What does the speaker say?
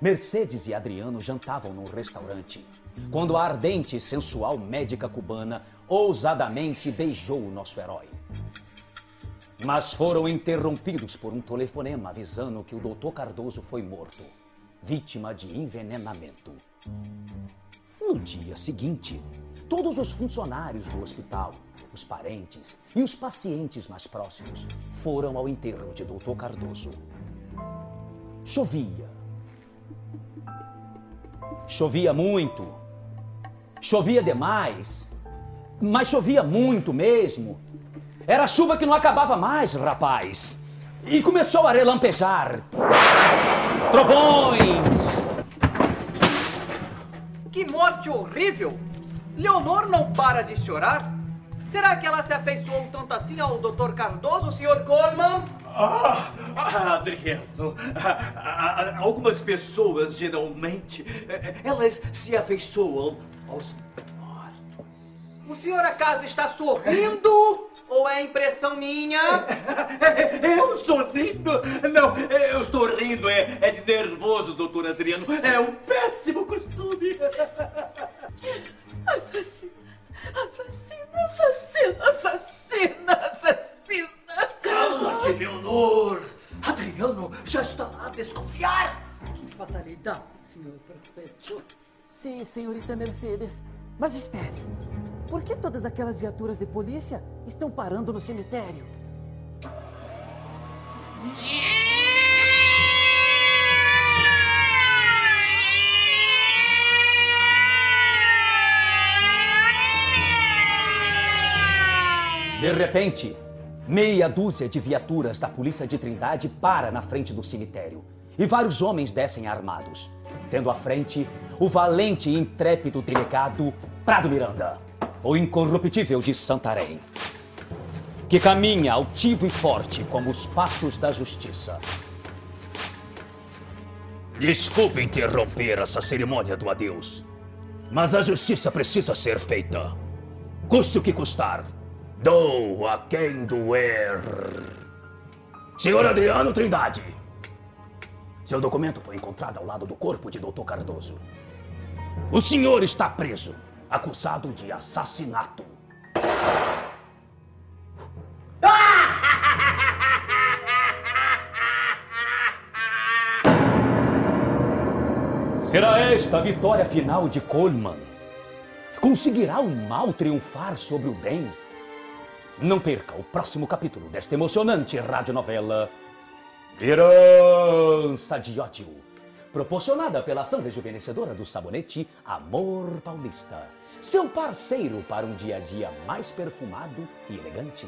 Mercedes e Adriano jantavam num restaurante, quando a ardente e sensual médica cubana ousadamente beijou o nosso herói. Mas foram interrompidos por um telefonema avisando que o doutor Cardoso foi morto, vítima de envenenamento. No dia seguinte, todos os funcionários do hospital, os parentes e os pacientes mais próximos foram ao enterro de doutor Cardoso. Chovia. Chovia muito. Chovia demais. Mas chovia muito mesmo. Era chuva que não acabava mais, rapaz. E começou a relampejar. Trovões! Que morte horrível! Leonor não para de chorar. Será que ela se afeiçoou tanto assim ao Dr. Cardoso, Sr. Coleman? Ah, Adriano, ah, ah, algumas pessoas geralmente eh, elas se afeiçoam aos mortos. O senhor acaso está sorrindo? Ou é impressão minha? Eu sorrindo? Não, eu estou rindo, é, é de nervoso, doutor Adriano. É um péssimo costume. Assassino, assassino, desconfiar. Que fatalidade, senhor prefeito. Sim, senhorita Mercedes. Mas espere. Por que todas aquelas viaturas de polícia estão parando no cemitério? De repente, meia dúzia de viaturas da polícia de Trindade para na frente do cemitério e vários homens descem armados, tendo à frente o valente e intrépido delegado Prado Miranda, o incorruptível de Santarém, que caminha altivo e forte como os passos da justiça. Desculpe interromper essa cerimônia do adeus, mas a justiça precisa ser feita. Custe o que custar. Dou a quem doer. Senhor Adriano Trindade, seu documento foi encontrado ao lado do corpo de Dr. Cardoso. O senhor está preso, acusado de assassinato. Será esta a vitória final de Coleman? Conseguirá o mal triunfar sobre o bem? Não perca o próximo capítulo desta emocionante radionovela Herança de Ódio, proporcionada pela ação rejuvenescedora do sabonete Amor Paulista, seu parceiro para um dia a dia mais perfumado e elegante.